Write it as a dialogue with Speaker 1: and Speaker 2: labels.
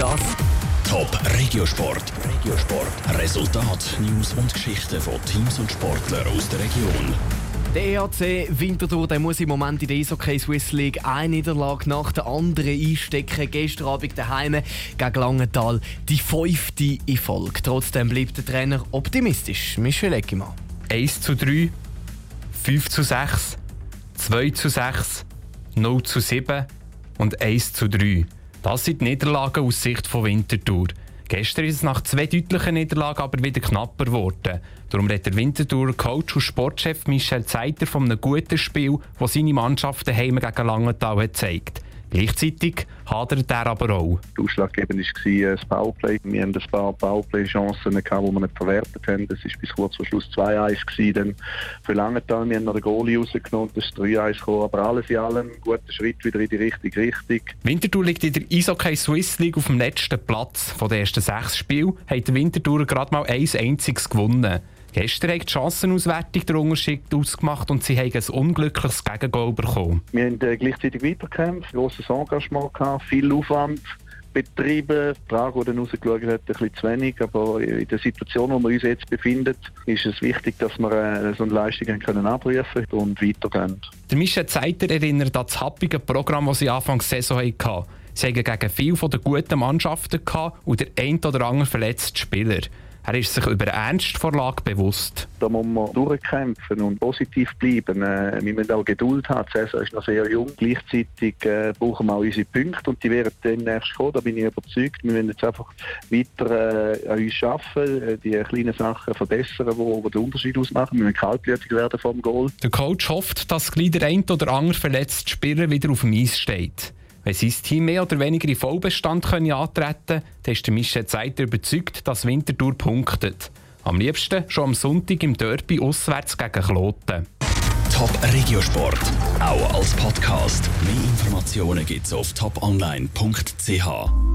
Speaker 1: Das Top Regiosport. Regiosport. Resultat, News und Geschichten von Teams und Sportlern aus der Region.
Speaker 2: Der EHC Winterthur der muss im Moment in der Eishockey Swiss League eine Niederlage nach der anderen einstecken. Gestern Abend daheim gegen Langenthal die fünfte in Folge. Trotzdem bleibt der Trainer optimistisch. Michel Eckimann.
Speaker 3: 1 zu 3, 5 zu 6, 2 zu 6, 0 zu 7 und 1 zu 3. Das sind die Niederlagen aus Sicht von Winterthur. Gestern ist es nach zwei deutlichen Niederlagen aber wieder knapper geworden. Darum redet der Winterthur Coach und Sportchef Michel Zeiter von einem guten Spiel, das seine Mannschaft daheim gegen Langenthal hat Gleichzeitig hadert er aber auch.
Speaker 4: Ausschlaggebend war das Powerplay. Wir haben ein paar Powerplay-Chancen die wir nicht verwertet haben. Das war bis kurz vor Schluss 2-1 dann für Langenthal. Wir haben noch den Goalie rausgenommen, das ist 3-1 gekommen. Aber alles in allem ein guter Schritt wieder in die richtige Richtung.
Speaker 3: Winterthur liegt in der Eishockey Swiss League auf dem letzten Platz. Von den ersten sechs Spielen hat Winterthur gerade mal ein einziges gewonnen. Gestern hat die Chancenauswertung den Unterschied ausgemacht und sie haben ein unglückliches Gegengol bekommen.
Speaker 4: Wir haben äh, gleichzeitig weitergekämpft, grosses Engagement gehabt, viel Aufwand betrieben. Die Frage, die dann rausgeschaut hat, ein bisschen zu wenig. Aber in der Situation, in der wir uns jetzt befinden, ist es wichtig, dass wir äh, so eine Leistung können abrufen und weitergehen.
Speaker 3: Der Michel Zeiter erinnert an das happige Programm, das sie Anfang der Saison hatten. Sie hatten gegen viele der guten Mannschaften und der ein oder andere verletzte Spieler. Er ist sich über eine Ernstvorlage bewusst.
Speaker 4: Da muss man durchkämpfen und positiv bleiben. Äh, wir müssen auch Geduld haben. Die Saison ist noch sehr jung. Gleichzeitig äh, brauchen wir auch unsere Punkte und die werden demnächst kommen. Da bin ich überzeugt. Wir müssen jetzt einfach weiter äh, an uns arbeiten, äh, die kleinen Sachen verbessern, die, die den Unterschied ausmachen. Wir müssen kaltblütig werden vom Goal.
Speaker 3: Der Coach hofft, dass gleich der ein oder andere verletzte Spieler wieder auf dem Eis steht. Wenn sein Team mehr oder weniger in Vollbestand können antreten können, dann ist der Michel Zeiter überzeugt, dass Winterthur punktet. Am liebsten schon am Sonntag im Derby auswärts gegen Kloten.
Speaker 1: Top Regiosport, auch als Podcast. Mehr Informationen gibt's auf toponline.ch.